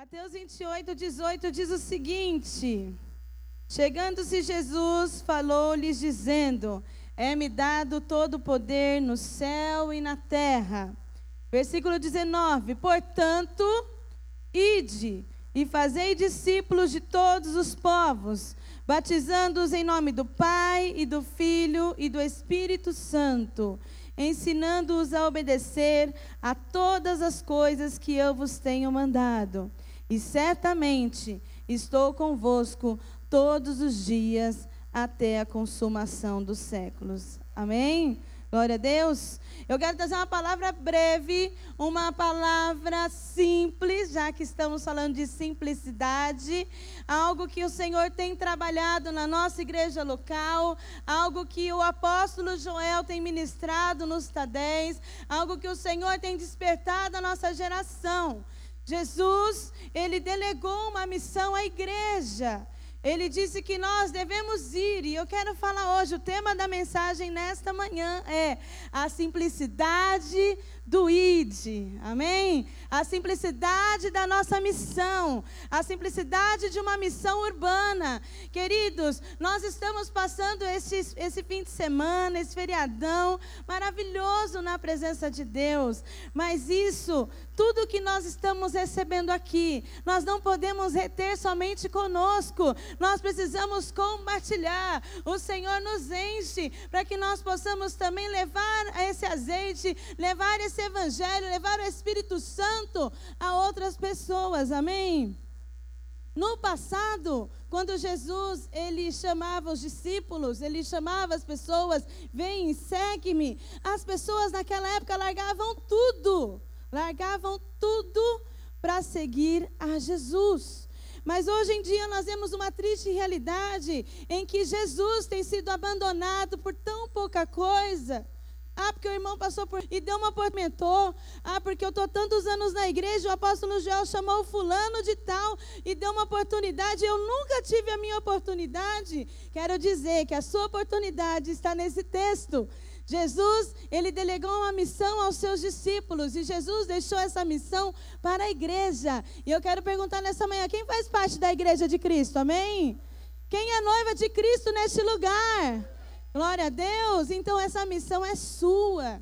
Mateus 28, 18 diz o seguinte: Chegando-se Jesus, falou-lhes, dizendo: É-me dado todo o poder no céu e na terra. Versículo 19: Portanto, ide e fazei discípulos de todos os povos, batizando-os em nome do Pai e do Filho e do Espírito Santo, ensinando-os a obedecer a todas as coisas que eu vos tenho mandado. E certamente estou convosco todos os dias até a consumação dos séculos. Amém? Glória a Deus. Eu quero trazer uma palavra breve, uma palavra simples, já que estamos falando de simplicidade, algo que o Senhor tem trabalhado na nossa igreja local, algo que o apóstolo Joel tem ministrado nos Tadéis, algo que o Senhor tem despertado a nossa geração. Jesus, ele delegou uma missão à igreja. Ele disse que nós devemos ir, e eu quero falar hoje, o tema da mensagem nesta manhã é a simplicidade do ID, amém? A simplicidade da nossa missão, a simplicidade de uma missão urbana. Queridos, nós estamos passando esse, esse fim de semana, esse feriadão maravilhoso na presença de Deus, mas isso, tudo que nós estamos recebendo aqui, nós não podemos reter somente conosco, nós precisamos compartilhar. O Senhor nos enche para que nós possamos também levar esse azeite, levar esse evangelho, levar o Espírito Santo a outras pessoas. Amém? No passado, quando Jesus ele chamava os discípulos, ele chamava as pessoas, vem, segue-me. As pessoas naquela época largavam tudo, largavam tudo para seguir a Jesus. Mas hoje em dia nós vemos uma triste realidade em que Jesus tem sido abandonado por tão pouca coisa. Ah, porque o irmão passou por e deu uma por mentor. Ah, porque eu estou tantos anos na igreja, o apóstolo Joel chamou o fulano de tal e deu uma oportunidade. Eu nunca tive a minha oportunidade. Quero dizer que a sua oportunidade está nesse texto. Jesus, ele delegou uma missão aos seus discípulos e Jesus deixou essa missão para a igreja. E eu quero perguntar nessa manhã, quem faz parte da igreja de Cristo? Amém? Quem é noiva de Cristo neste lugar? Glória a Deus. Então essa missão é sua.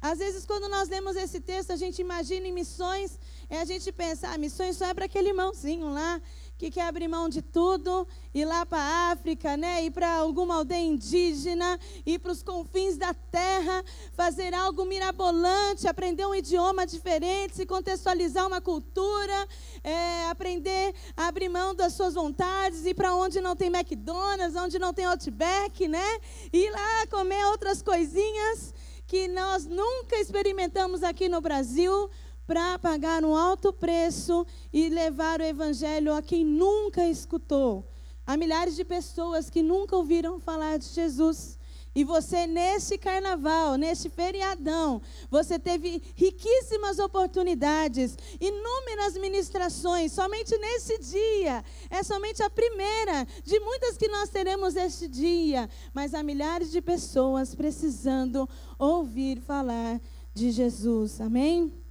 Às vezes, quando nós lemos esse texto, a gente imagina em missões, e a gente pensa, ah, missões só é para aquele irmãozinho lá que quer abrir mão de tudo, ir lá para a África, né? ir para alguma aldeia indígena, ir para os confins da terra, fazer algo mirabolante, aprender um idioma diferente, se contextualizar uma cultura, é, aprender a abrir mão das suas vontades, ir para onde não tem McDonald's, onde não tem Outback, né? ir lá comer outras coisinhas que nós nunca experimentamos aqui no Brasil para pagar um alto preço e levar o evangelho a quem nunca escutou. Há milhares de pessoas que nunca ouviram falar de Jesus. E você, neste carnaval, neste feriadão, você teve riquíssimas oportunidades, inúmeras ministrações, somente nesse dia. É somente a primeira de muitas que nós teremos este dia. Mas há milhares de pessoas precisando ouvir falar de Jesus. Amém?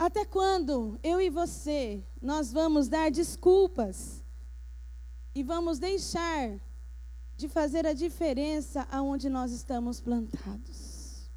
Até quando eu e você nós vamos dar desculpas e vamos deixar de fazer a diferença aonde nós estamos plantados?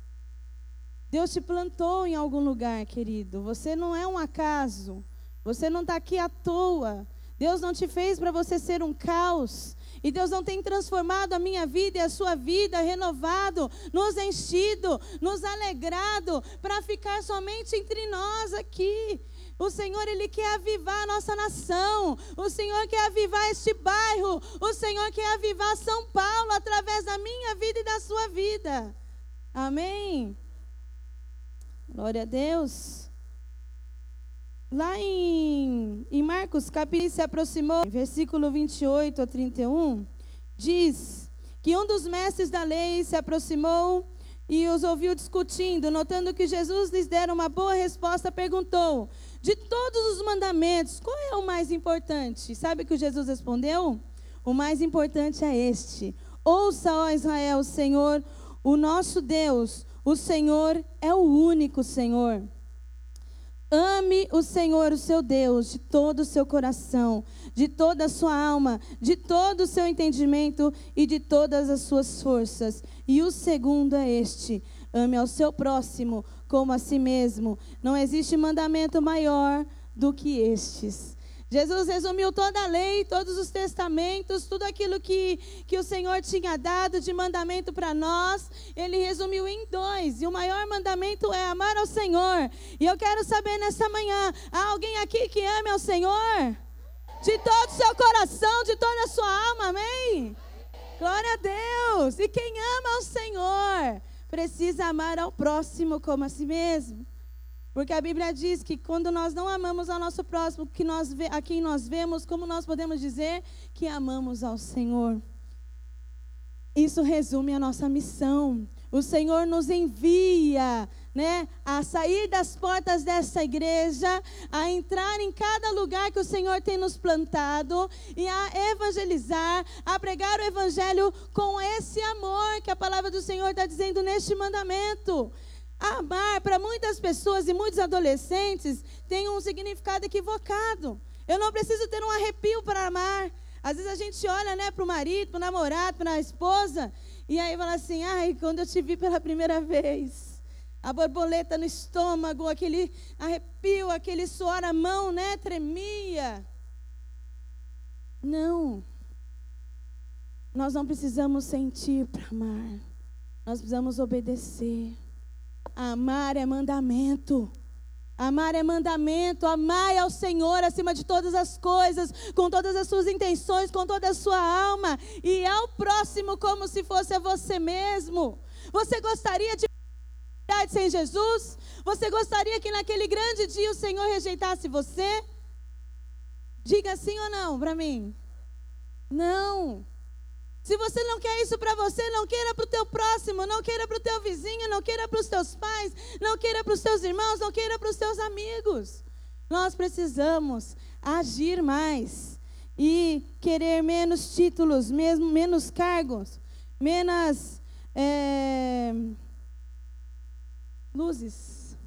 Deus te plantou em algum lugar, querido. Você não é um acaso. Você não está aqui à toa. Deus não te fez para você ser um caos. E Deus não tem transformado a minha vida e a sua vida, renovado, nos enchido, nos alegrado, para ficar somente entre nós aqui. O Senhor, Ele quer avivar a nossa nação. O Senhor quer avivar este bairro. O Senhor quer avivar São Paulo através da minha vida e da sua vida. Amém? Glória a Deus. Lá em, em Marcos, capítulo se aproximou, versículo 28 a 31, diz que um dos mestres da lei se aproximou e os ouviu discutindo, notando que Jesus lhes dera uma boa resposta, perguntou: De todos os mandamentos, qual é o mais importante? Sabe o que Jesus respondeu? O mais importante é este: Ouça, ó Israel, o Senhor, o nosso Deus, o Senhor é o único Senhor. Ame o Senhor, o seu Deus, de todo o seu coração, de toda a sua alma, de todo o seu entendimento e de todas as suas forças. E o segundo é este: ame ao seu próximo como a si mesmo. Não existe mandamento maior do que estes. Jesus resumiu toda a lei, todos os testamentos, tudo aquilo que, que o Senhor tinha dado de mandamento para nós, ele resumiu em dois. E o maior mandamento é amar ao Senhor. E eu quero saber nessa manhã: há alguém aqui que ame ao Senhor? De todo o seu coração, de toda a sua alma, amém? Glória a Deus! E quem ama ao Senhor precisa amar ao próximo como a si mesmo. Porque a Bíblia diz que quando nós não amamos ao nosso próximo, que nós a quem nós vemos, como nós podemos dizer que amamos ao Senhor? Isso resume a nossa missão. O Senhor nos envia, né, a sair das portas dessa igreja, a entrar em cada lugar que o Senhor tem nos plantado e a evangelizar, a pregar o evangelho com esse amor que a palavra do Senhor está dizendo neste mandamento. Amar, para muitas pessoas e muitos adolescentes, tem um significado equivocado. Eu não preciso ter um arrepio para amar. Às vezes a gente olha né, para o marido, para o namorado, para a esposa, e aí fala assim: ai, quando eu te vi pela primeira vez, a borboleta no estômago, aquele arrepio, aquele suor, a mão, né, tremia. Não. Nós não precisamos sentir para amar. Nós precisamos obedecer. Amar é mandamento. Amar é mandamento, amar ao Senhor acima de todas as coisas, com todas as suas intenções, com toda a sua alma, e ao próximo como se fosse a você mesmo. Você gostaria de sem Jesus? Você gostaria que naquele grande dia o Senhor rejeitasse você? Diga sim ou não para mim. Não. Se você não quer isso para você, não queira para o teu próximo, não queira para o teu vizinho, não queira para os teus pais, não queira para os teus irmãos, não queira para os teus amigos. Nós precisamos agir mais e querer menos títulos, mesmo menos cargos, menos é, luzes.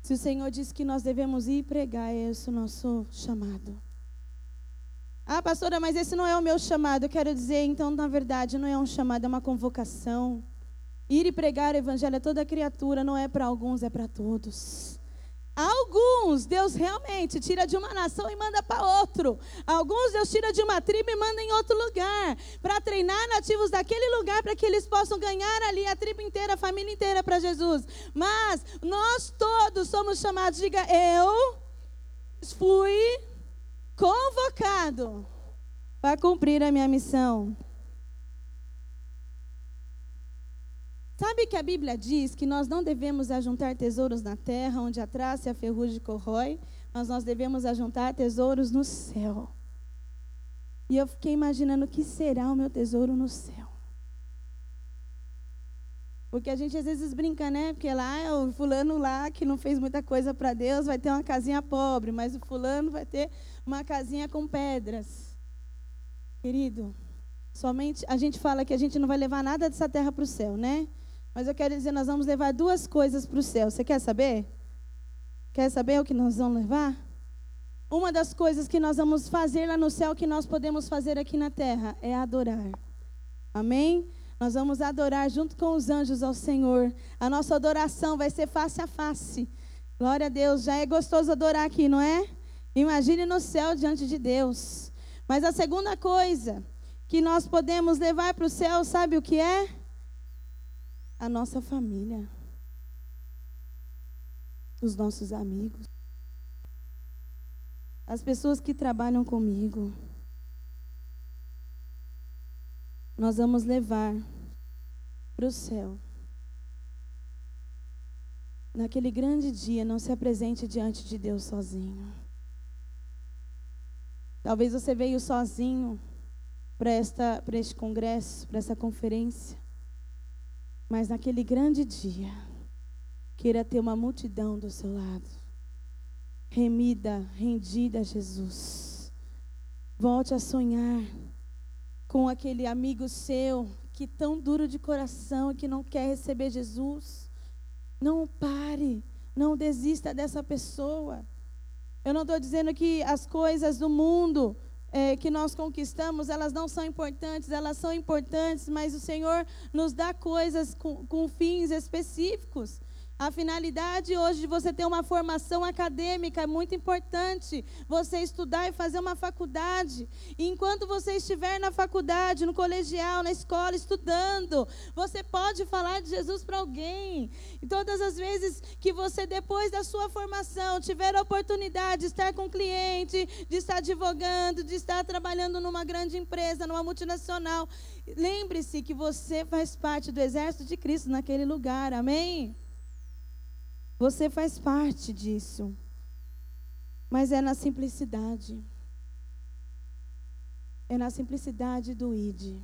Se o Senhor diz que nós devemos ir pregar, é esse o nosso chamado. Ah, pastora, mas esse não é o meu chamado. Eu quero dizer, então, na verdade, não é um chamado, é uma convocação. Ir e pregar o evangelho a toda criatura não é para alguns, é para todos. Alguns Deus realmente tira de uma nação e manda para outro. Alguns Deus tira de uma tribo e manda em outro lugar. Para treinar nativos daquele lugar para que eles possam ganhar ali a tribo inteira, a família inteira para Jesus. Mas nós todos somos chamados, diga eu fui convocado para cumprir a minha missão. Sabe que a Bíblia diz que nós não devemos ajuntar tesouros na terra, onde a traça e a ferrugem corrói, mas nós devemos ajuntar tesouros no céu. E eu fiquei imaginando o que será o meu tesouro no céu. Porque a gente às vezes brinca, né? Porque lá é o fulano lá que não fez muita coisa para Deus vai ter uma casinha pobre, mas o fulano vai ter uma casinha com pedras. Querido, somente a gente fala que a gente não vai levar nada dessa terra para o céu, né? Mas eu quero dizer, nós vamos levar duas coisas para o céu. Você quer saber? Quer saber o que nós vamos levar? Uma das coisas que nós vamos fazer lá no céu que nós podemos fazer aqui na terra é adorar. Amém? Nós vamos adorar junto com os anjos ao Senhor. A nossa adoração vai ser face a face. Glória a Deus. Já é gostoso adorar aqui, não é? Imagine no céu diante de Deus. Mas a segunda coisa que nós podemos levar para o céu, sabe o que é? A nossa família. Os nossos amigos. As pessoas que trabalham comigo. Nós vamos levar para o céu. Naquele grande dia, não se apresente diante de Deus sozinho. Talvez você veio sozinho para este congresso, para essa conferência. Mas naquele grande dia, queira ter uma multidão do seu lado. Remida, rendida a Jesus. Volte a sonhar com aquele amigo seu que tão duro de coração que não quer receber Jesus, não pare, não desista dessa pessoa. Eu não estou dizendo que as coisas do mundo é, que nós conquistamos, elas não são importantes, elas são importantes, mas o Senhor nos dá coisas com, com fins específicos. A finalidade hoje de você ter uma formação acadêmica é muito importante. Você estudar e fazer uma faculdade. E enquanto você estiver na faculdade, no colegial, na escola, estudando, você pode falar de Jesus para alguém. E todas as vezes que você, depois da sua formação, tiver a oportunidade de estar com um cliente, de estar advogando, de estar trabalhando numa grande empresa, numa multinacional, lembre-se que você faz parte do exército de Cristo naquele lugar. Amém? Você faz parte disso. Mas é na simplicidade. É na simplicidade do ID.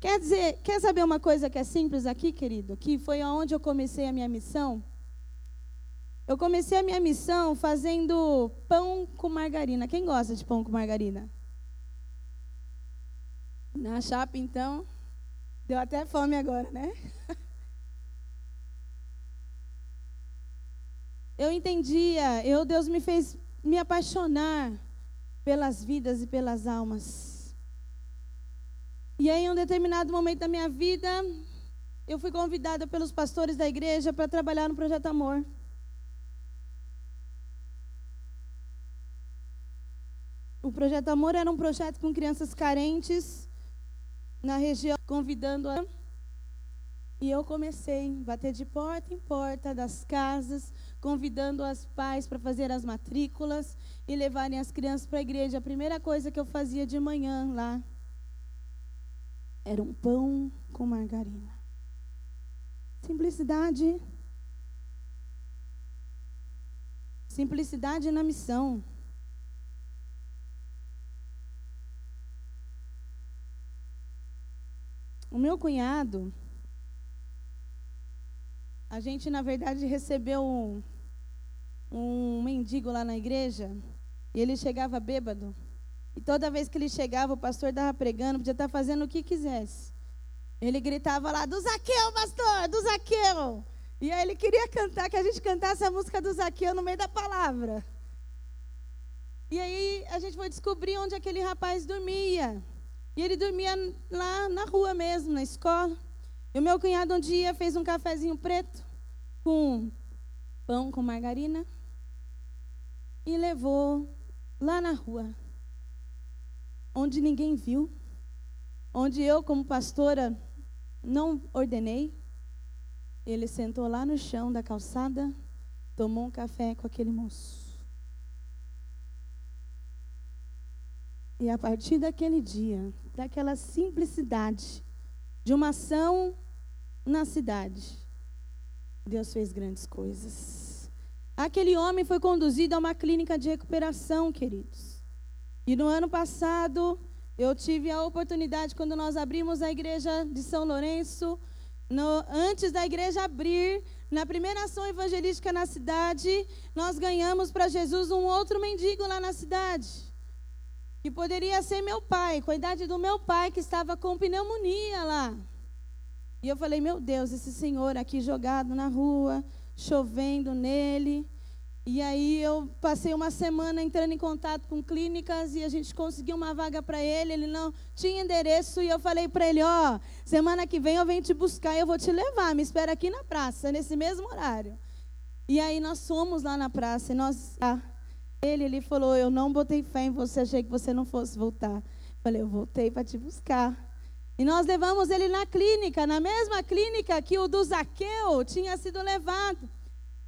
Quer dizer, quer saber uma coisa que é simples aqui, querido? Que foi aonde eu comecei a minha missão? Eu comecei a minha missão fazendo pão com margarina. Quem gosta de pão com margarina? Na chapa, então. Deu até fome agora, né? eu entendia, eu Deus me fez me apaixonar pelas vidas e pelas almas. E aí, em um determinado momento da minha vida, eu fui convidada pelos pastores da igreja para trabalhar no projeto Amor. O projeto Amor era um projeto com crianças carentes na região, convidando a. E eu comecei a bater de porta em porta das casas, convidando as pais para fazer as matrículas e levarem as crianças para a igreja. A primeira coisa que eu fazia de manhã lá era um pão com margarina. Simplicidade. Simplicidade na missão. O meu cunhado, a gente, na verdade, recebeu um, mendigo lá na igreja e ele chegava bêbado. E toda vez que ele chegava, o pastor estava pregando, podia estar tá fazendo o que quisesse. Ele gritava lá, do Zaqueu, pastor, do Zaqueu. E aí ele queria cantar, que a gente cantasse a música do Zaqueu no meio da palavra. E aí a gente foi descobrir onde aquele rapaz dormia. E ele dormia lá na rua mesmo, na escola. E o meu cunhado um dia fez um cafezinho preto com pão com margarina e levou lá na rua, onde ninguém viu, onde eu, como pastora, não ordenei. Ele sentou lá no chão da calçada, tomou um café com aquele moço. E a partir daquele dia, daquela simplicidade, de uma ação na cidade, Deus fez grandes coisas. Aquele homem foi conduzido a uma clínica de recuperação, queridos. E no ano passado, eu tive a oportunidade, quando nós abrimos a igreja de São Lourenço, no, antes da igreja abrir, na primeira ação evangelística na cidade, nós ganhamos para Jesus um outro mendigo lá na cidade. Que poderia ser meu pai, com a idade do meu pai, que estava com pneumonia lá. E eu falei, meu Deus, esse senhor aqui jogado na rua, chovendo nele. E aí eu passei uma semana entrando em contato com clínicas e a gente conseguiu uma vaga para ele. Ele não tinha endereço e eu falei para ele: ó, oh, semana que vem eu venho te buscar e eu vou te levar. Me espera aqui na praça nesse mesmo horário. E aí nós fomos lá na praça e nós, ah, ele, ele falou: eu não botei fé em você, achei que você não fosse voltar. Falei: eu voltei para te buscar. E nós levamos ele na clínica, na mesma clínica que o do Zaqueu tinha sido levado.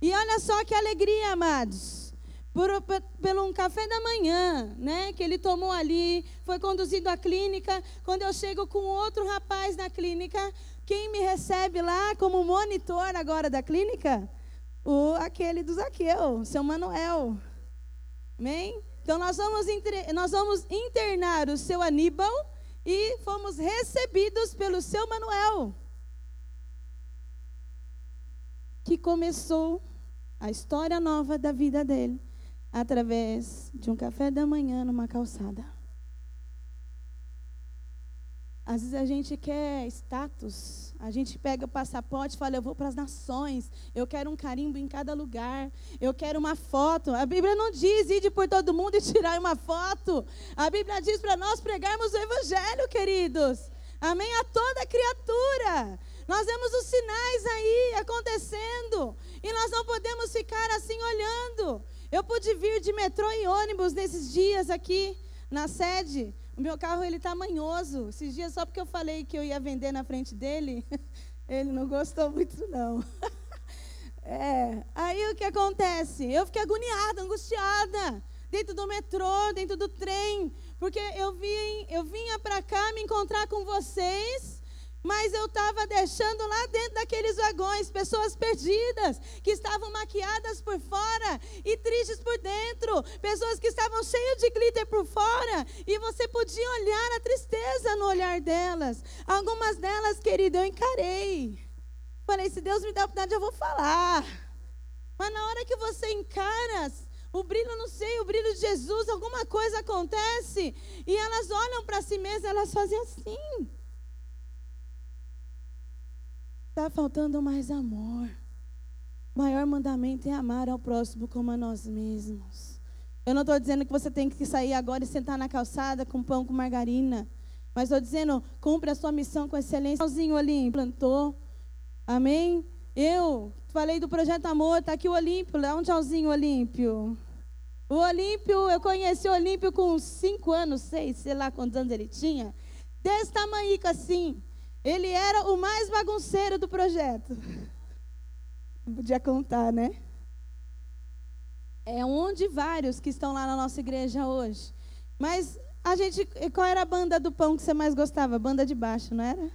E olha só que alegria, amados. Por, por, por, um café da manhã, né, que ele tomou ali, foi conduzido à clínica. Quando eu chego com outro rapaz na clínica, quem me recebe lá como monitor agora da clínica? O aquele do Zaqueu, seu Manuel. Amém? Então nós vamos, nós vamos internar o seu Aníbal e fomos recebidos pelo seu Manuel, que começou a história nova da vida dele através de um café da manhã numa calçada. Às vezes a gente quer status, a gente pega o passaporte e fala, eu vou para as nações, eu quero um carimbo em cada lugar, eu quero uma foto. A Bíblia não diz ir por todo mundo e tirar uma foto. A Bíblia diz para nós pregarmos o Evangelho, queridos. Amém? A toda criatura. Nós vemos os sinais aí acontecendo e nós não podemos ficar assim olhando. Eu pude vir de metrô e ônibus nesses dias aqui na sede. O meu carro ele tá manhoso. Esses dias só porque eu falei que eu ia vender na frente dele, ele não gostou muito não. É, aí o que acontece? Eu fiquei agoniada, angustiada, dentro do metrô, dentro do trem, porque eu vim, eu vinha para cá me encontrar com vocês mas eu estava deixando lá dentro daqueles vagões pessoas perdidas, que estavam maquiadas por fora e tristes por dentro, pessoas que estavam cheias de glitter por fora, e você podia olhar a tristeza no olhar delas. Algumas delas, querida, eu encarei. Falei, se Deus me der a oportunidade, eu vou falar. Mas na hora que você encara, o brilho no seio, o brilho de Jesus, alguma coisa acontece, e elas olham para si mesmas, elas fazem assim. Está faltando mais amor. O maior mandamento é amar ao próximo como a nós mesmos. Eu não estou dizendo que você tem que sair agora e sentar na calçada com pão com margarina. Mas estou dizendo, cumpre a sua missão com excelência. Tchauzinho Olímpio plantou. Amém? Eu falei do projeto Amor, está aqui o Olímpio. Dá um tchauzinho, Olímpio. O Olímpio, eu conheci o Olímpio com cinco anos, seis, sei lá quantos anos ele tinha. Desse tamanho assim. Ele era o mais bagunceiro do projeto. Não podia contar, né? É um de vários que estão lá na nossa igreja hoje. Mas a gente, qual era a banda do pão que você mais gostava? Banda de baixo, não era?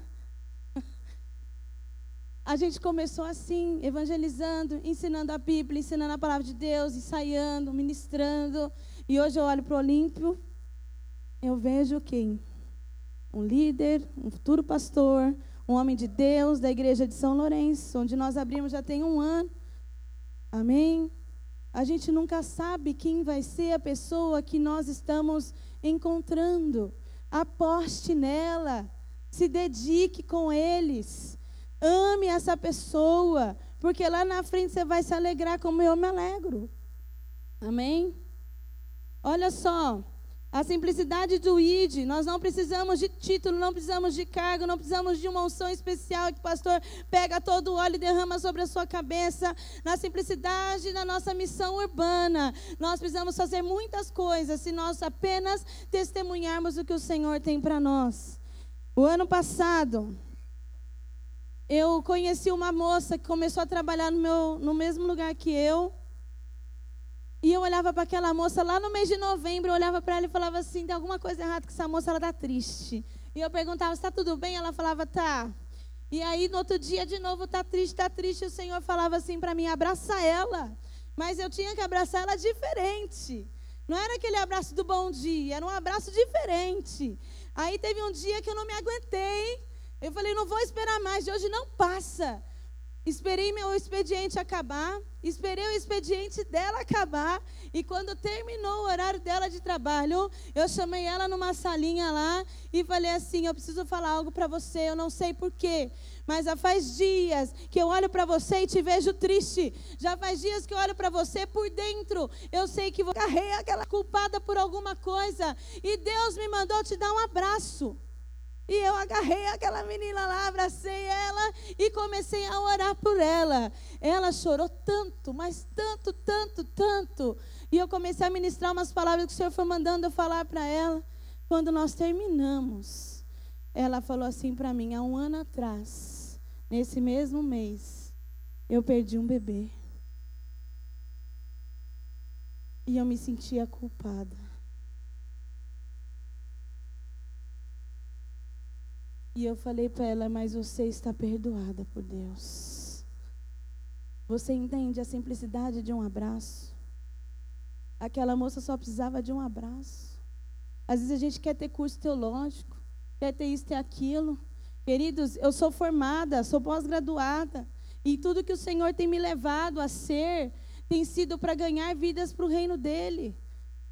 A gente começou assim, evangelizando, ensinando a Bíblia, ensinando a palavra de Deus, ensaiando, ministrando. E hoje eu olho para o Olímpio, eu vejo quem? Um líder, um futuro pastor, um homem de Deus da igreja de São Lourenço, onde nós abrimos já tem um ano. Amém? A gente nunca sabe quem vai ser a pessoa que nós estamos encontrando. Aposte nela, se dedique com eles, ame essa pessoa, porque lá na frente você vai se alegrar como eu me alegro. Amém? Olha só, a simplicidade do ID, nós não precisamos de título, não precisamos de cargo, não precisamos de uma unção especial que o pastor pega todo o óleo e derrama sobre a sua cabeça. Na simplicidade da nossa missão urbana, nós precisamos fazer muitas coisas se nós apenas testemunharmos o que o Senhor tem para nós. O ano passado, eu conheci uma moça que começou a trabalhar no, meu, no mesmo lugar que eu. E eu olhava para aquela moça lá no mês de novembro, eu olhava para ela e falava assim: tem alguma coisa errada com essa moça, ela está triste. E eu perguntava: está tudo bem? Ela falava: tá. E aí no outro dia de novo, está triste, está triste. O Senhor falava assim para mim: abraça ela. Mas eu tinha que abraçar ela diferente. Não era aquele abraço do bom dia, era um abraço diferente. Aí teve um dia que eu não me aguentei. Eu falei: não vou esperar mais, de hoje não passa. Esperei meu expediente acabar, esperei o expediente dela acabar, e quando terminou o horário dela de trabalho, eu chamei ela numa salinha lá e falei assim: Eu preciso falar algo para você, eu não sei porquê, mas já faz dias que eu olho para você e te vejo triste, já faz dias que eu olho para você por dentro, eu sei que você carrega aquela culpada por alguma coisa, e Deus me mandou te dar um abraço. E eu agarrei aquela menina lá, abracei ela e comecei a orar por ela. Ela chorou tanto, mas tanto, tanto, tanto. E eu comecei a ministrar umas palavras que o Senhor foi mandando eu falar para ela. Quando nós terminamos, ela falou assim para mim: há um ano atrás, nesse mesmo mês, eu perdi um bebê. E eu me sentia culpada. E eu falei para ela, mas você está perdoada por Deus. Você entende a simplicidade de um abraço? Aquela moça só precisava de um abraço. Às vezes a gente quer ter curso teológico, quer ter isso, ter aquilo. Queridos, eu sou formada, sou pós-graduada. E tudo que o Senhor tem me levado a ser tem sido para ganhar vidas para o reino dele.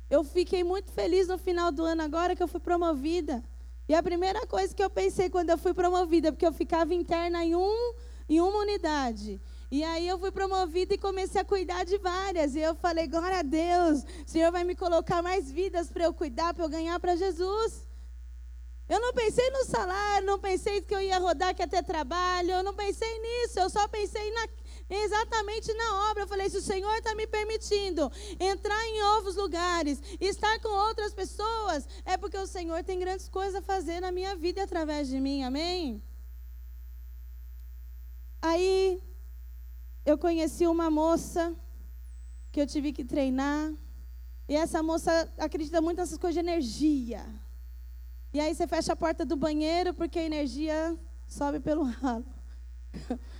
Eu fiquei muito feliz no final do ano agora que eu fui promovida. E a primeira coisa que eu pensei quando eu fui promovida, porque eu ficava interna em, um, em uma unidade. E aí eu fui promovida e comecei a cuidar de várias. E eu falei, glória a Deus, o Senhor vai me colocar mais vidas para eu cuidar, para eu ganhar para Jesus. Eu não pensei no salário, não pensei que eu ia rodar, que ia ter trabalho, eu não pensei nisso, eu só pensei na, exatamente na obra. Eu falei: se o Senhor está me permitindo entrar em novos lugares, estar com outras pessoas, é porque o Senhor tem grandes coisas a fazer na minha vida através de mim, amém? Aí eu conheci uma moça que eu tive que treinar, e essa moça acredita muito nessas coisas de energia. E aí você fecha a porta do banheiro porque a energia sobe pelo ralo.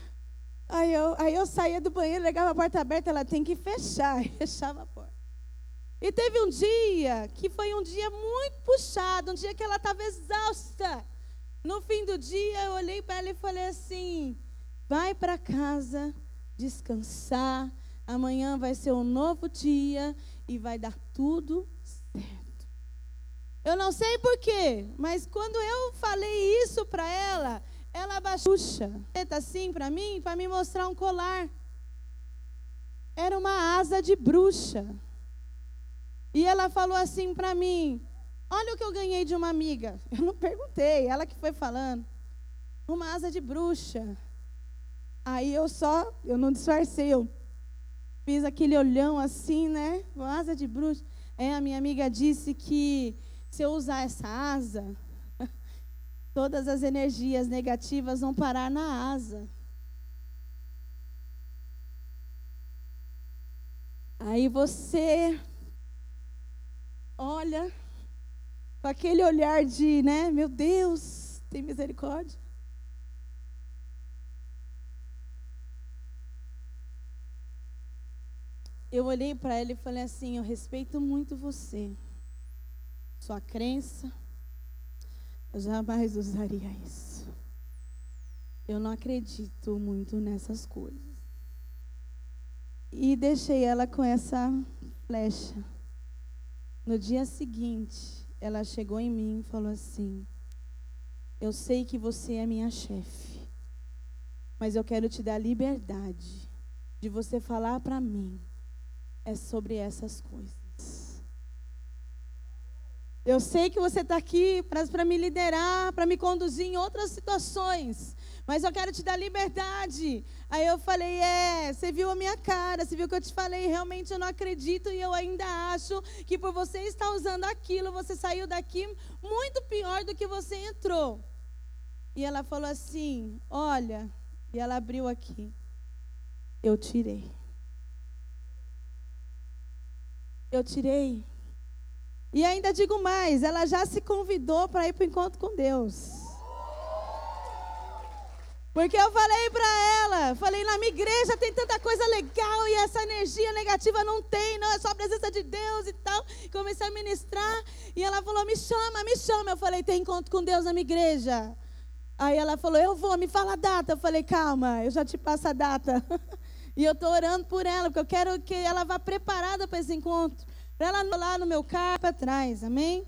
Aí eu, aí eu saía do banheiro, legava a porta aberta, ela tem que fechar, e fechava a porta. E teve um dia que foi um dia muito puxado, um dia que ela estava exausta. No fim do dia, eu olhei para ela e falei assim: vai para casa descansar, amanhã vai ser um novo dia e vai dar tudo certo. Eu não sei porquê, mas quando eu falei isso para ela, ela abaixou assim para mim, para me mostrar um colar. Era uma asa de bruxa. E ela falou assim para mim: Olha o que eu ganhei de uma amiga. Eu não perguntei, ela que foi falando. Uma asa de bruxa. Aí eu só, eu não disfarcei, eu fiz aquele olhão assim, né? Uma asa de bruxa. Aí a minha amiga disse que se eu usar essa asa, Todas as energias negativas vão parar na asa. Aí você olha com aquele olhar de, né, meu Deus, tem misericórdia. Eu olhei para ela e falei assim: Eu respeito muito você, sua crença, eu jamais usaria isso. Eu não acredito muito nessas coisas. E deixei ela com essa flecha. No dia seguinte, ela chegou em mim e falou assim: Eu sei que você é minha chefe, mas eu quero te dar liberdade de você falar para mim é sobre essas coisas. Eu sei que você está aqui para me liderar, para me conduzir em outras situações. Mas eu quero te dar liberdade. Aí eu falei: É, você viu a minha cara, você viu o que eu te falei. Realmente eu não acredito e eu ainda acho que por você estar usando aquilo, você saiu daqui muito pior do que você entrou. E ela falou assim: Olha, e ela abriu aqui. Eu tirei. Eu tirei e ainda digo mais, ela já se convidou para ir para o encontro com Deus. Porque eu falei para ela, falei, na minha igreja tem tanta coisa legal e essa energia negativa não tem, não, é só a presença de Deus e tal. Comecei a ministrar e ela falou, me chama, me chama. Eu falei, tem encontro com Deus na minha igreja. Aí ela falou, eu vou, me fala a data. Eu falei, calma, eu já te passo a data. e eu estou orando por ela, porque eu quero que ela vá preparada para esse encontro. Para ela não lá no meu carro para trás, amém?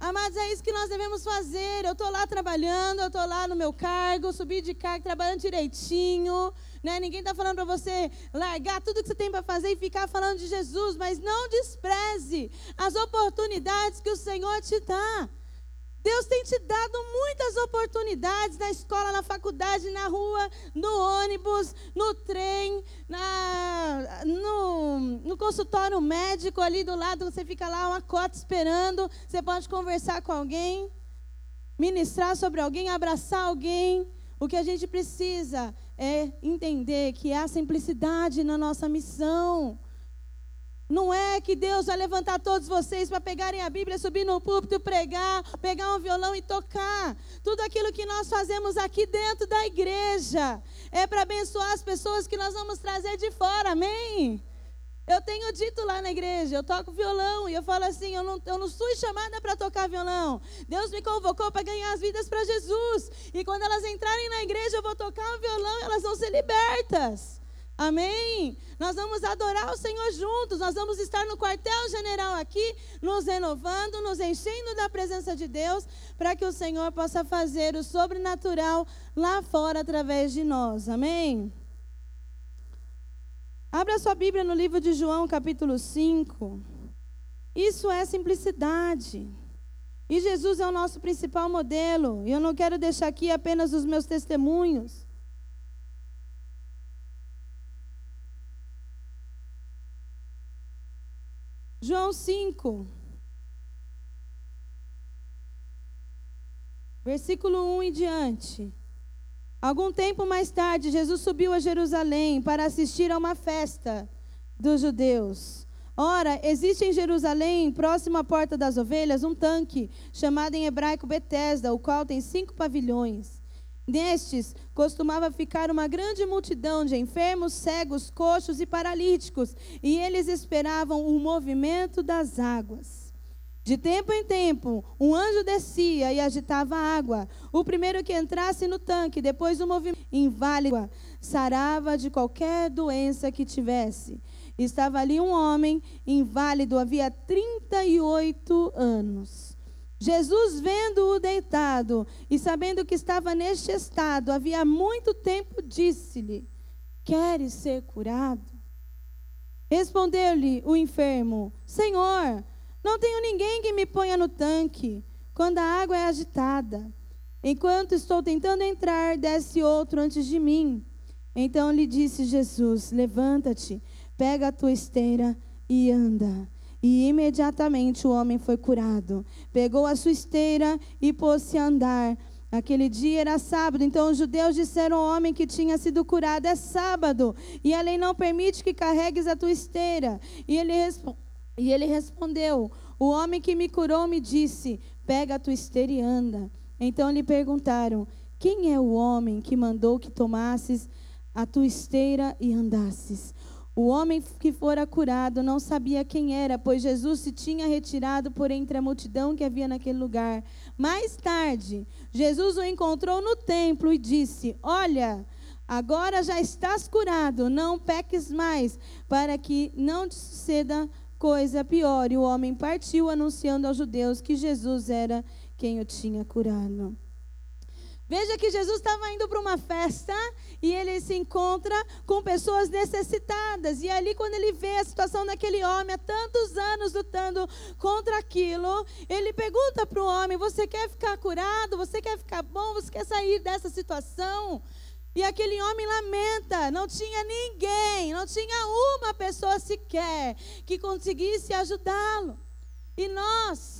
Amados, é isso que nós devemos fazer. Eu estou lá trabalhando, eu estou lá no meu cargo, subi de cargo, trabalhando direitinho. Né? Ninguém está falando para você largar tudo que você tem para fazer e ficar falando de Jesus, mas não despreze as oportunidades que o Senhor te dá. Deus tem te dado muitas oportunidades na escola, na faculdade, na rua, no ônibus, no trem, na, no, no consultório médico ali do lado, você fica lá uma cota esperando, você pode conversar com alguém, ministrar sobre alguém, abraçar alguém. O que a gente precisa é entender que há simplicidade na nossa missão. Não é que Deus vai levantar todos vocês para pegarem a Bíblia, subir no púlpito, pregar, pegar um violão e tocar. Tudo aquilo que nós fazemos aqui dentro da igreja é para abençoar as pessoas que nós vamos trazer de fora, amém? Eu tenho dito lá na igreja, eu toco violão e eu falo assim: eu não, eu não chamada para tocar violão. Deus me convocou para ganhar as vidas para Jesus. E quando elas entrarem na igreja, eu vou tocar o violão e elas vão ser libertas. Amém? Nós vamos adorar o Senhor juntos. Nós vamos estar no quartel-general aqui, nos renovando, nos enchendo da presença de Deus, para que o Senhor possa fazer o sobrenatural lá fora através de nós. Amém? Abra sua Bíblia no livro de João, capítulo 5. Isso é simplicidade. E Jesus é o nosso principal modelo. E eu não quero deixar aqui apenas os meus testemunhos. João 5, versículo 1 em diante. Algum tempo mais tarde, Jesus subiu a Jerusalém para assistir a uma festa dos judeus. Ora, existe em Jerusalém, próximo à Porta das Ovelhas, um tanque, chamado em hebraico Betesda, o qual tem cinco pavilhões. Nestes costumava ficar uma grande multidão de enfermos, cegos, coxos e paralíticos, e eles esperavam o movimento das águas. De tempo em tempo, um anjo descia e agitava a água. O primeiro que entrasse no tanque, depois do movimento inválido, sarava de qualquer doença que tivesse. Estava ali um homem inválido, havia 38 anos. Jesus, vendo-o deitado e sabendo que estava neste estado, havia muito tempo, disse-lhe: Queres ser curado? Respondeu-lhe o enfermo: Senhor, não tenho ninguém que me ponha no tanque quando a água é agitada. Enquanto estou tentando entrar, desce outro antes de mim. Então lhe disse Jesus: Levanta-te, pega a tua esteira e anda. E imediatamente o homem foi curado. Pegou a sua esteira e pôs-se a andar. Aquele dia era sábado, então os judeus disseram ao homem que tinha sido curado: É sábado, e a lei não permite que carregues a tua esteira. E ele, e ele respondeu: O homem que me curou me disse: Pega a tua esteira e anda. Então lhe perguntaram: Quem é o homem que mandou que tomasses a tua esteira e andasses? O homem que fora curado não sabia quem era, pois Jesus se tinha retirado por entre a multidão que havia naquele lugar. Mais tarde, Jesus o encontrou no templo e disse: Olha, agora já estás curado, não peques mais, para que não te suceda coisa pior. E o homem partiu anunciando aos judeus que Jesus era quem o tinha curado. Veja que Jesus estava indo para uma festa e ele se encontra com pessoas necessitadas. E ali, quando ele vê a situação daquele homem há tantos anos lutando contra aquilo, ele pergunta para o homem: Você quer ficar curado? Você quer ficar bom? Você quer sair dessa situação? E aquele homem lamenta, não tinha ninguém, não tinha uma pessoa sequer que conseguisse ajudá-lo. E nós,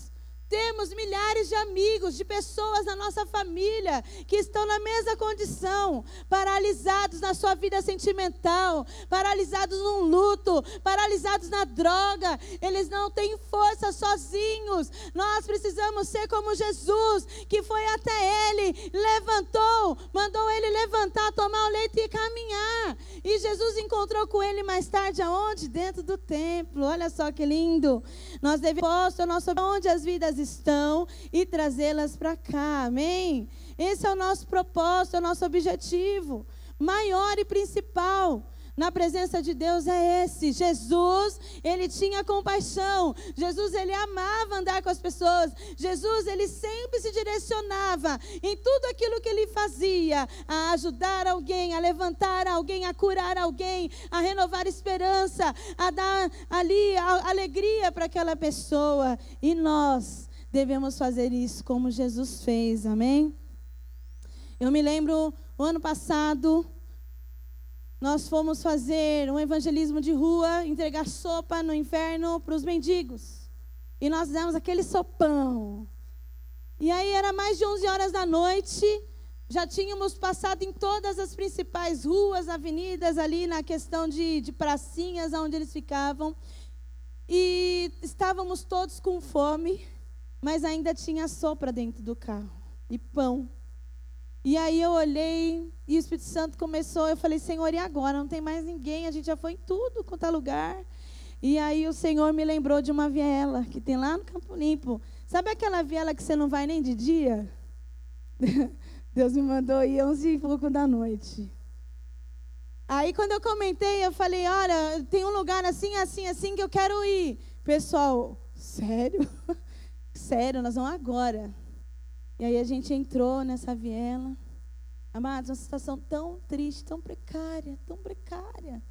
temos milhares de amigos, de pessoas na nossa família que estão na mesma condição, paralisados na sua vida sentimental, paralisados num luto, paralisados na droga. Eles não têm força sozinhos. Nós precisamos ser como Jesus, que foi até ele, levantou, mandou ele levantar, tomar o leite e caminhar. E Jesus encontrou com ele mais tarde aonde? Dentro do templo. Olha só que lindo. Nós devemos posto nosso onde as vidas estão e trazê-las para cá. Amém? Esse é o nosso propósito, é o nosso objetivo maior e principal na presença de Deus é esse. Jesus, ele tinha compaixão. Jesus, ele amava andar com as pessoas. Jesus, ele sempre se direcionava em tudo aquilo que ele fazia a ajudar alguém, a levantar alguém, a curar alguém, a renovar esperança, a dar ali a alegria para aquela pessoa. E nós devemos fazer isso como Jesus fez. Amém? Eu me lembro o ano passado, nós fomos fazer um evangelismo de rua, entregar sopa no inferno para os mendigos. E nós fizemos aquele sopão. E aí era mais de 11 horas da noite, já tínhamos passado em todas as principais ruas, avenidas ali na questão de, de pracinhas onde eles ficavam. E estávamos todos com fome, mas ainda tinha sopa dentro do carro e pão. E aí eu olhei e o Espírito Santo começou, eu falei, Senhor, e agora? Não tem mais ninguém, a gente já foi em tudo quanto é lugar. E aí o Senhor me lembrou de uma viela que tem lá no Campo Limpo. Sabe aquela viela que você não vai nem de dia? Deus me mandou ir 11 e pouco da noite. Aí quando eu comentei, eu falei, olha, tem um lugar assim, assim, assim que eu quero ir. Pessoal, sério? sério, nós vamos agora. E aí a gente entrou nessa viela. Amados, uma situação tão triste, tão precária, tão precária.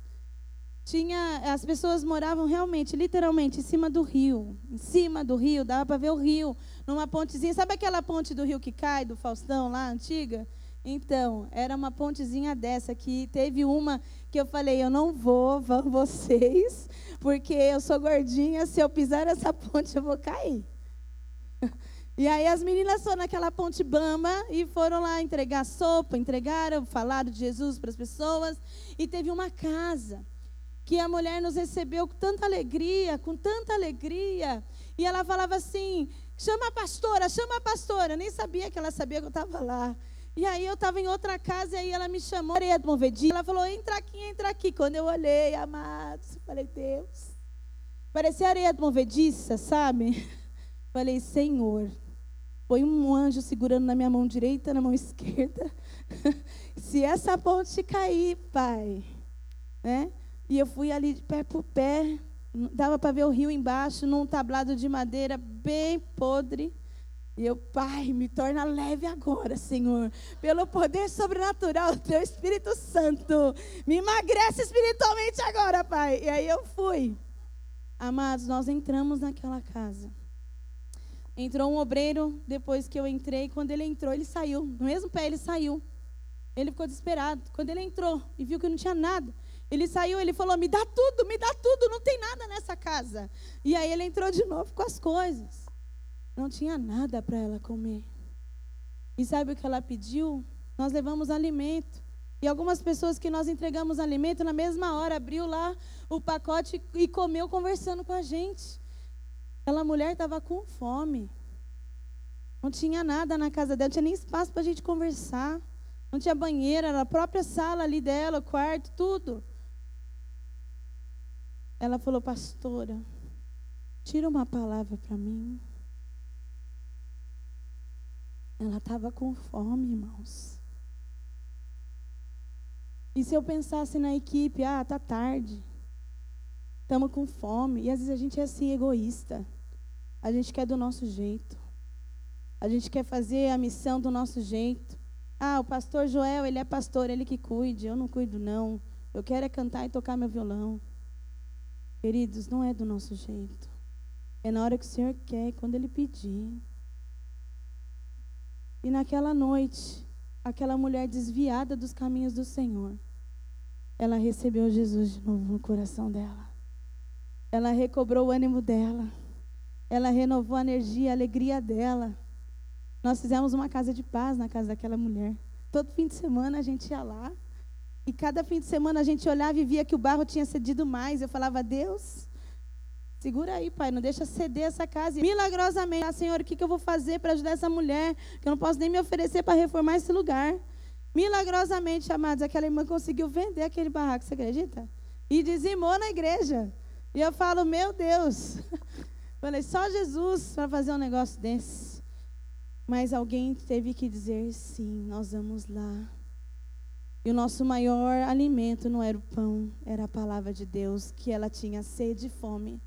Tinha, as pessoas moravam realmente, literalmente, em cima do rio. Em cima do rio, dava para ver o rio, numa pontezinha. Sabe aquela ponte do rio que cai, do Faustão lá, antiga? Então, era uma pontezinha dessa que teve uma que eu falei, eu não vou, vão vocês, porque eu sou gordinha, se eu pisar nessa ponte eu vou cair. E aí as meninas foram naquela ponte bamba e foram lá entregar sopa, entregaram, falaram de Jesus para as pessoas. E teve uma casa que a mulher nos recebeu com tanta alegria, com tanta alegria. E ela falava assim: chama a pastora, chama a pastora. Eu nem sabia que ela sabia que eu estava lá. E aí eu estava em outra casa e aí ela me chamou, areia do Ela falou, entra aqui, entra aqui. Quando eu olhei, amados, falei, Deus. Parecia areia movediça, sabe? Falei, Senhor, põe um anjo segurando na minha mão direita, na mão esquerda. Se essa ponte cair, Pai, né? E eu fui ali de pé por pé, dava para ver o rio embaixo, num tablado de madeira bem podre. E eu, Pai, me torna leve agora, Senhor, pelo poder sobrenatural do Teu Espírito Santo. Me emagrece espiritualmente agora, Pai. E aí eu fui. Amados, nós entramos naquela casa. Entrou um obreiro depois que eu entrei. Quando ele entrou, ele saiu. No mesmo pé, ele saiu. Ele ficou desesperado. Quando ele entrou e viu que não tinha nada, ele saiu, ele falou: Me dá tudo, me dá tudo, não tem nada nessa casa. E aí ele entrou de novo com as coisas. Não tinha nada para ela comer. E sabe o que ela pediu? Nós levamos alimento. E algumas pessoas que nós entregamos alimento, na mesma hora abriu lá o pacote e comeu conversando com a gente. Aquela mulher estava com fome. Não tinha nada na casa dela, não tinha nem espaço para a gente conversar. Não tinha banheira, era a própria sala ali dela, o quarto, tudo. Ela falou, pastora, tira uma palavra para mim. Ela estava com fome, irmãos. E se eu pensasse na equipe, ah, tá tarde, estamos com fome. E às vezes a gente é assim, egoísta. A gente quer do nosso jeito. A gente quer fazer a missão do nosso jeito. Ah, o pastor Joel, ele é pastor, ele que cuide. Eu não cuido, não. Eu quero é cantar e tocar meu violão. Queridos, não é do nosso jeito. É na hora que o Senhor quer, quando Ele pedir. E naquela noite, aquela mulher desviada dos caminhos do Senhor, ela recebeu Jesus de novo no coração dela. Ela recobrou o ânimo dela. Ela renovou a energia, a alegria dela. Nós fizemos uma casa de paz na casa daquela mulher. Todo fim de semana a gente ia lá. E cada fim de semana a gente olhava e via que o barro tinha cedido mais. Eu falava, Deus, Segura aí, pai, não deixa ceder essa casa. Milagrosamente, ah, Senhor, o que, eu vou fazer para ajudar essa mulher? Que eu não posso nem me oferecer para reformar esse lugar. Milagrosamente, amados, aquela irmã conseguiu vender aquele barraco, você acredita? E dizimou na igreja. E eu falo, meu Deus. Falei, só Jesus para fazer um negócio desse. Mas alguém teve que dizer, sim, nós vamos lá. E o nosso maior alimento não era o pão, era a palavra de Deus, que ela tinha sede e fome.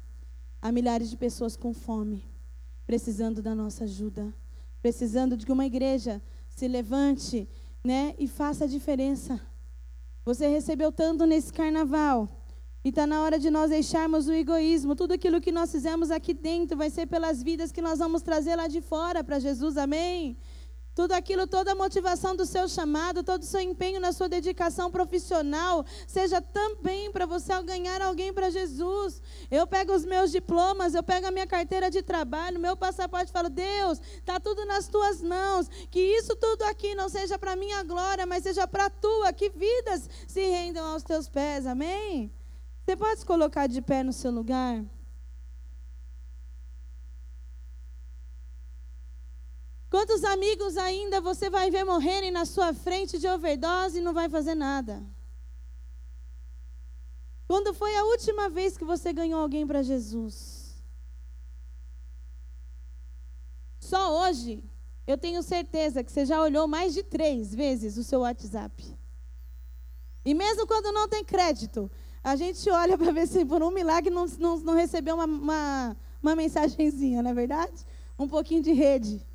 Há milhares de pessoas com fome, precisando da nossa ajuda, precisando de que uma igreja se levante, né, e faça a diferença. Você recebeu tanto nesse carnaval, e está na hora de nós deixarmos o egoísmo. Tudo aquilo que nós fizemos aqui dentro vai ser pelas vidas que nós vamos trazer lá de fora para Jesus, amém? Tudo aquilo, toda a motivação do seu chamado, todo o seu empenho na sua dedicação profissional, seja também para você ganhar alguém para Jesus. Eu pego os meus diplomas, eu pego a minha carteira de trabalho, meu passaporte e falo: Deus, está tudo nas tuas mãos. Que isso tudo aqui não seja para minha glória, mas seja para a tua. Que vidas se rendam aos teus pés. Amém? Você pode se colocar de pé no seu lugar? Quantos amigos ainda você vai ver morrerem na sua frente de overdose e não vai fazer nada? Quando foi a última vez que você ganhou alguém para Jesus? Só hoje, eu tenho certeza que você já olhou mais de três vezes o seu WhatsApp. E mesmo quando não tem crédito, a gente olha para ver se por um milagre não, não, não recebeu uma, uma, uma mensagenzinha, não é verdade? Um pouquinho de rede.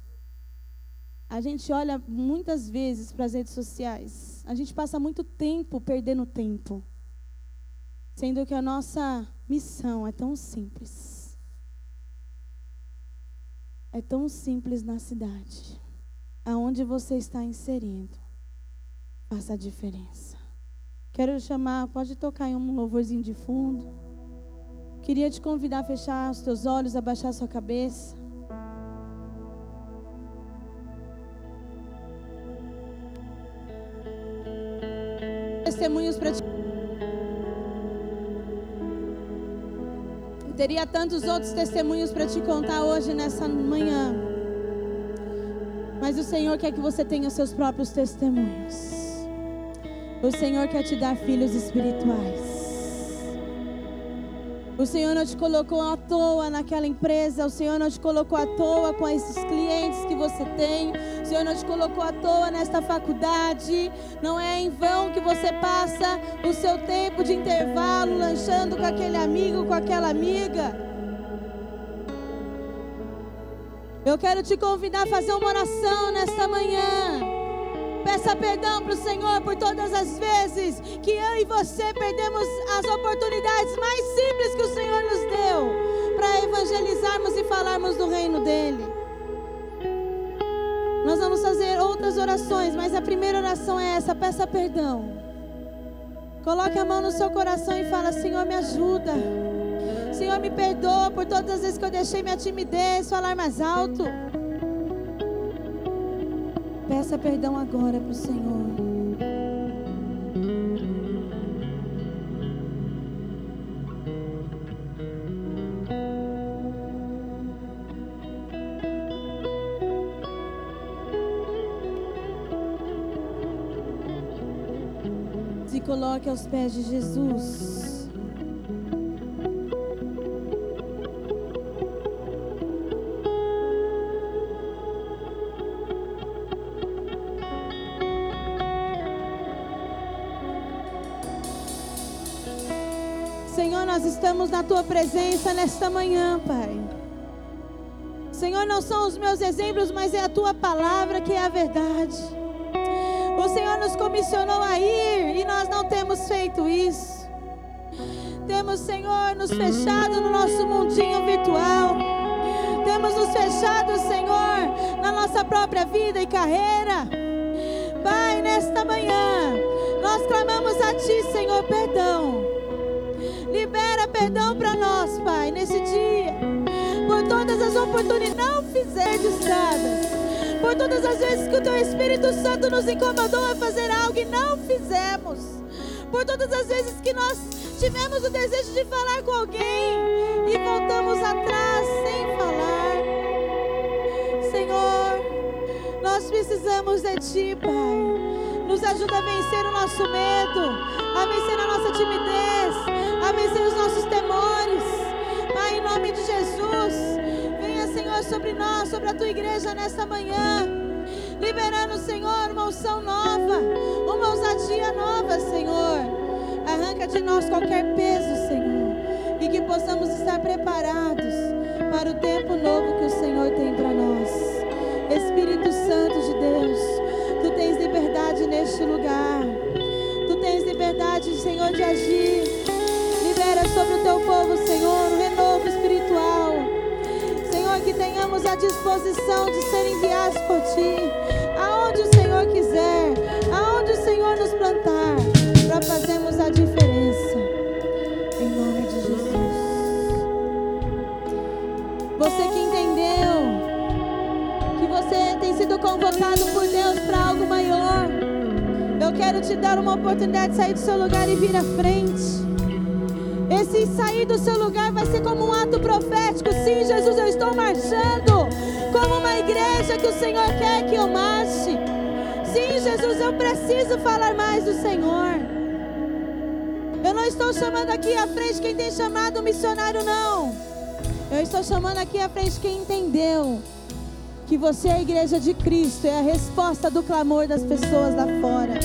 A gente olha muitas vezes para as redes sociais. A gente passa muito tempo perdendo tempo. Sendo que a nossa missão é tão simples. É tão simples na cidade. Aonde você está inserindo, faça a diferença. Quero chamar, pode tocar em um louvorzinho de fundo. Queria te convidar a fechar os teus olhos, abaixar a sua cabeça. Testemunhos para ti. Teria tantos outros testemunhos para te contar hoje nessa manhã. Mas o Senhor quer que você tenha seus próprios testemunhos. O Senhor quer te dar filhos espirituais. O Senhor não te colocou à toa naquela empresa. O Senhor não te colocou à toa com esses clientes que você tem. O Senhor não te colocou à toa nesta faculdade. Não é em vão que você passa o seu tempo de intervalo lanchando com aquele amigo, com aquela amiga. Eu quero te convidar a fazer uma oração nesta manhã. Peça perdão para o Senhor por todas as vezes que eu e você perdemos as oportunidades mais simples que o Senhor nos deu para evangelizarmos e falarmos do reino dEle. Nós vamos fazer outras orações, mas a primeira oração é essa: peça perdão. Coloque a mão no seu coração e fala: Senhor, me ajuda. Senhor, me perdoa por todas as vezes que eu deixei minha timidez falar mais alto. Peça perdão agora para o Senhor. Se coloque aos pés de Jesus. Nós estamos na tua presença nesta manhã, Pai. Senhor, não são os meus exemplos, mas é a tua palavra que é a verdade. O Senhor nos comissionou a ir e nós não temos feito isso. Temos, Senhor, nos fechado no nosso mundinho virtual. Temos nos fechado, Senhor, na nossa própria vida e carreira. Pai, nesta manhã, nós clamamos a Ti, Senhor, perdão Libera perdão para nós, Pai, nesse dia. Por todas as oportunidades não fizer dadas. Por todas as vezes que o Teu Espírito Santo nos incomodou a fazer algo e não fizemos. Por todas as vezes que nós tivemos o desejo de falar com alguém e voltamos atrás sem falar. Senhor, nós precisamos de Ti, Pai. Nos ajuda a vencer o nosso medo, a vencer a nossa timidez, a vencer os nossos temores. Pai, em nome de Jesus, venha, Senhor, sobre nós, sobre a tua igreja nesta manhã. Liberando, Senhor, uma unção nova, uma ousadia nova, Senhor. Arranca de nós qualquer peso, Senhor, e que possamos estar preparados para o tempo novo que o Senhor tem para nós. Espírito Santo de Deus, tu tens liberdade neste lugar. Tu tens liberdade, Senhor, de agir sobre o teu povo, Senhor, um renovo espiritual. Senhor, que tenhamos a disposição de ser enviados por Ti, aonde o Senhor quiser, aonde o Senhor nos plantar, para fazermos a diferença. Em nome de Jesus. Você que entendeu que você tem sido convocado por Deus para algo maior. Eu quero te dar uma oportunidade de sair do seu lugar e vir à frente. Esse sair do seu lugar vai ser como um ato profético. Sim, Jesus, eu estou marchando como uma igreja que o Senhor quer que eu marche. Sim, Jesus, eu preciso falar mais do Senhor. Eu não estou chamando aqui à frente quem tem chamado missionário, não. Eu estou chamando aqui à frente quem entendeu que você é a igreja de Cristo, é a resposta do clamor das pessoas lá fora.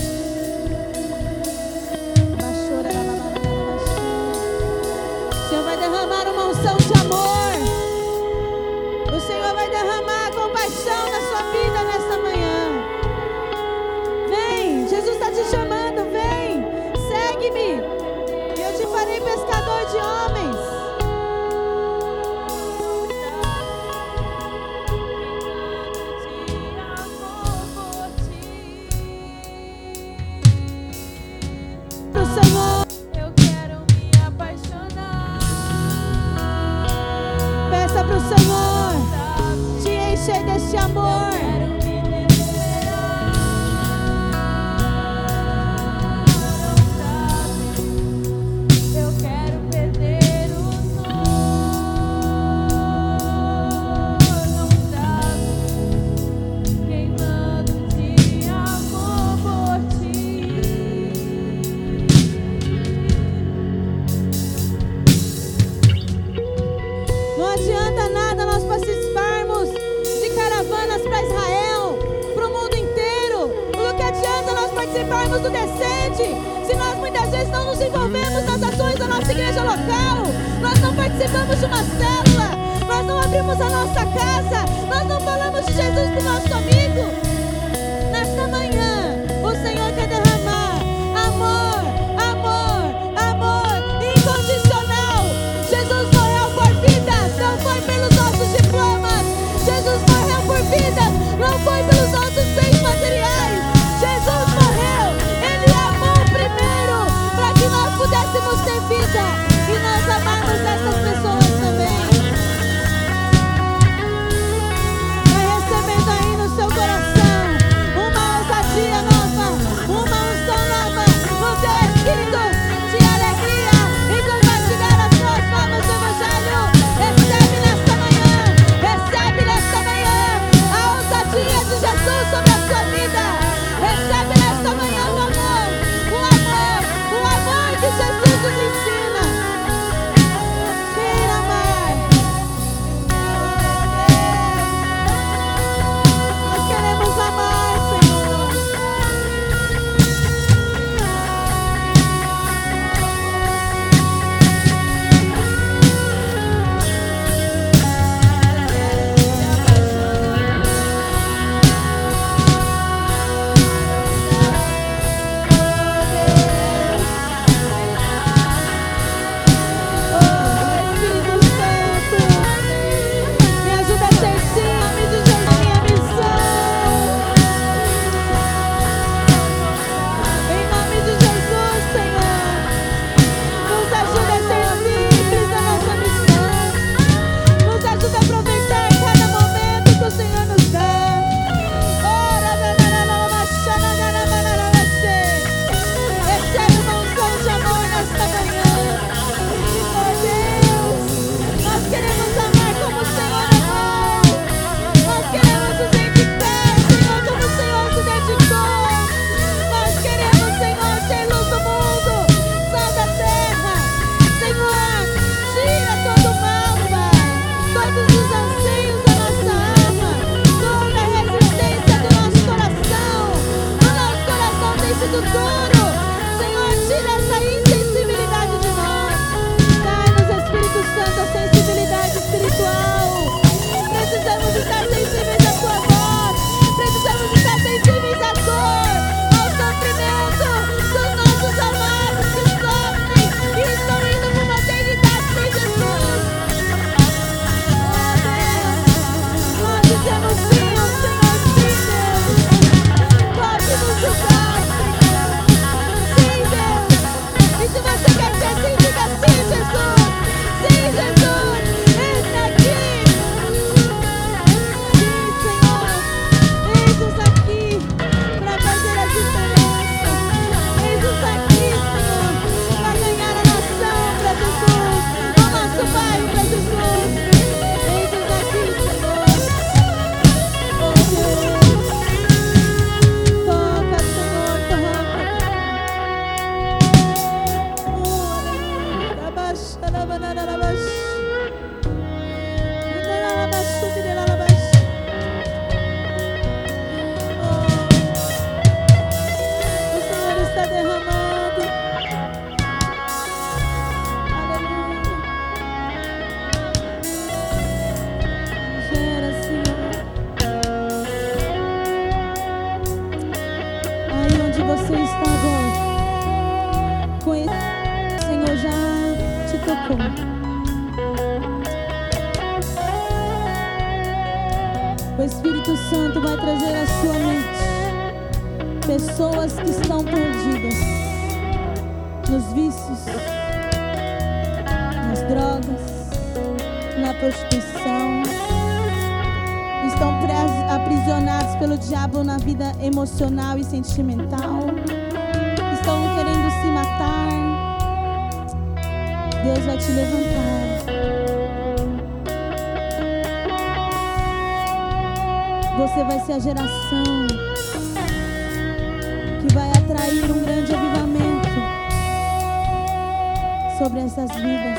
Sobre essas vidas.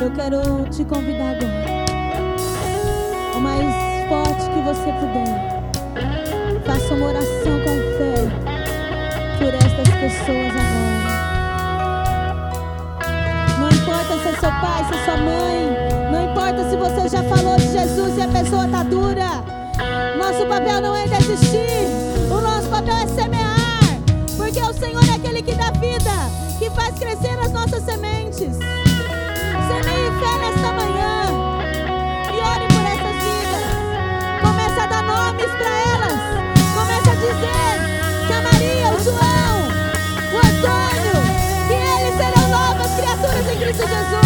Eu quero te convidar agora, o mais forte que você puder. Faça uma oração com fé por estas pessoas agora. Não importa se é seu pai, se é sua mãe importa se você já falou de Jesus e a pessoa está dura. Nosso papel não é desistir. O nosso papel é semear. Porque o Senhor é aquele que dá vida, faz crescer as nossas sementes. Semeie fé nesta manhã. E ore por essas vidas. Comece a dar nomes para elas. Comece a dizer que a Maria, o João, o Antônio, que eles serão novas criaturas em Cristo Jesus.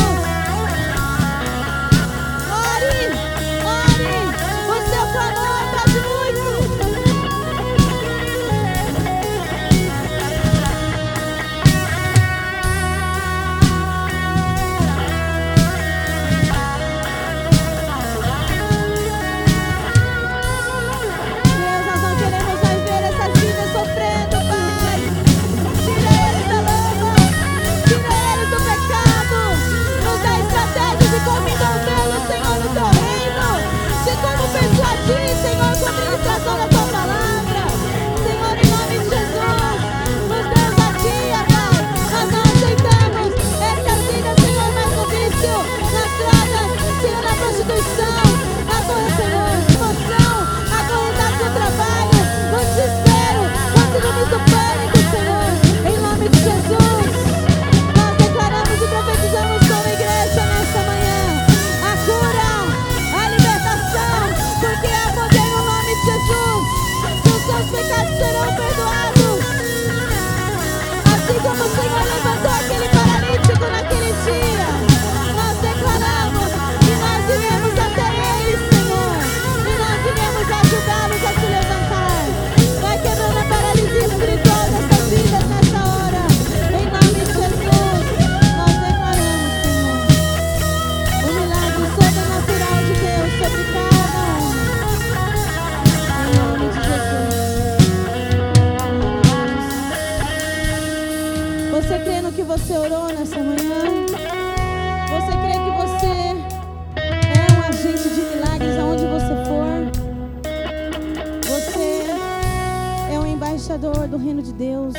reino de Deus.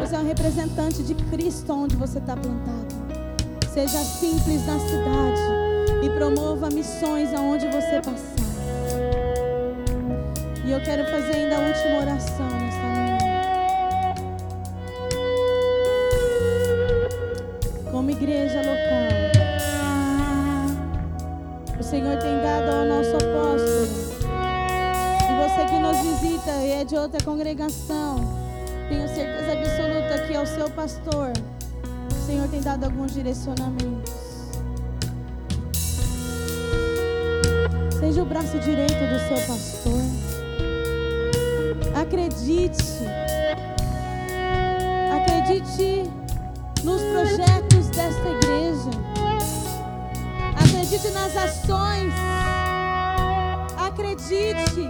Você é um representante de Cristo onde você está plantado. Seja simples na cidade e promova missões aonde você passar. E eu quero fazer ainda a última oração. o seu pastor, o Senhor tem dado alguns direcionamentos. Seja o braço direito do seu pastor. Acredite. Acredite nos projetos desta igreja. Acredite nas ações. Acredite.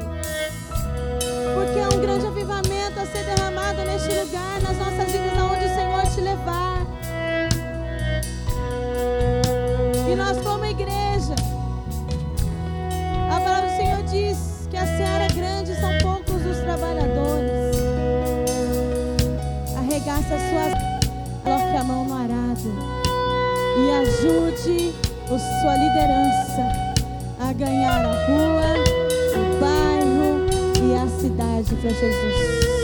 Porque é um grande avivamento ser derramado neste lugar, nas nossas vidas, aonde o Senhor te levar. E nós, como igreja, a palavra do Senhor diz que a seara é grande, são poucos os trabalhadores. Arregaça as suas, coloque a mão no arado e ajude a sua liderança a ganhar a rua, o bairro e a cidade para Jesus.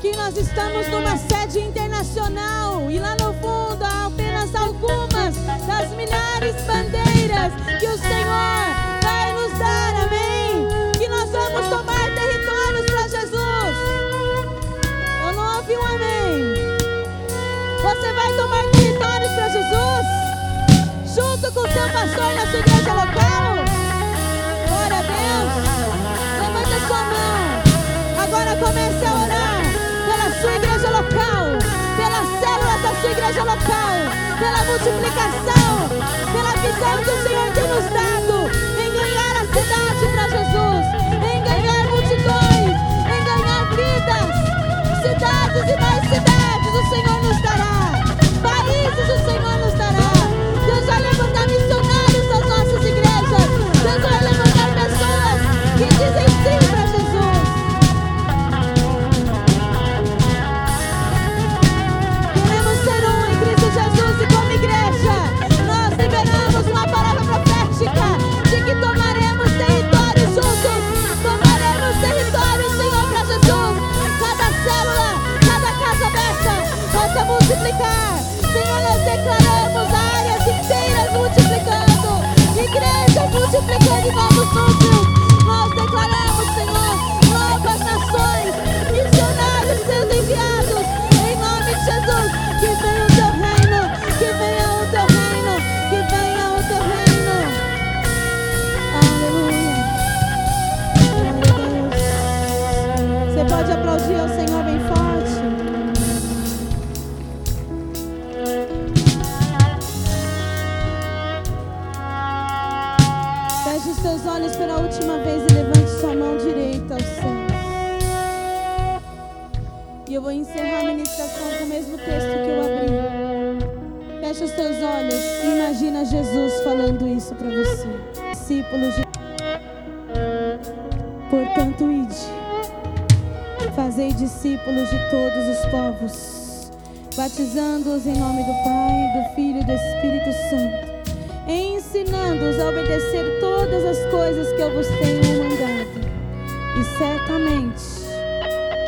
Aqui nós estamos numa sede internacional e lá no fundo há apenas algumas das milhares bandeiras que o Senhor vai nos dar, amém? Que nós vamos tomar territórios para Jesus. Eu não ouvi um amém. Você vai tomar territórios para Jesus? Junto com o seu pastor na sua igreja local? Glória a Deus. Levanta sua mão. Agora comece igreja local, pela multiplicação, pela visão que o Senhor tem nos dado em ganhar a cidade para Jesus,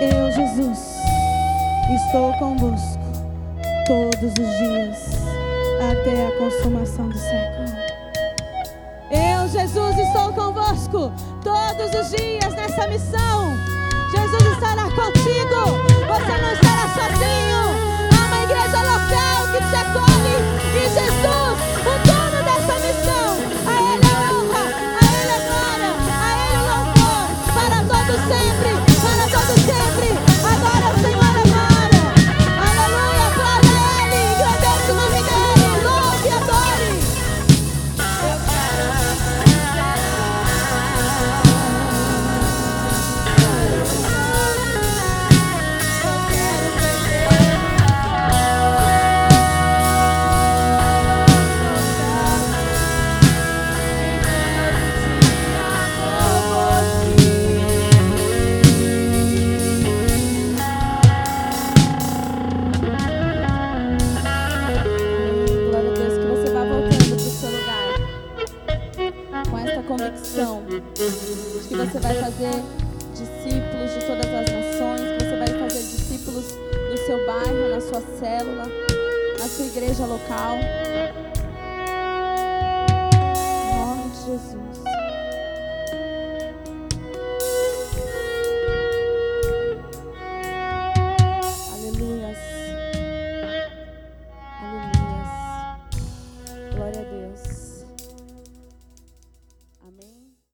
eu, Jesus, estou convosco todos os dias, até a consumação do século. Eu, Jesus, estou convosco todos os dias nessa missão. Jesus estará contigo, você não estará sozinho. Há uma igreja local que te acolhe e Jesus, você vai fazer discípulos de todas as nações, que você vai fazer discípulos do seu bairro, na sua célula, na sua igreja local.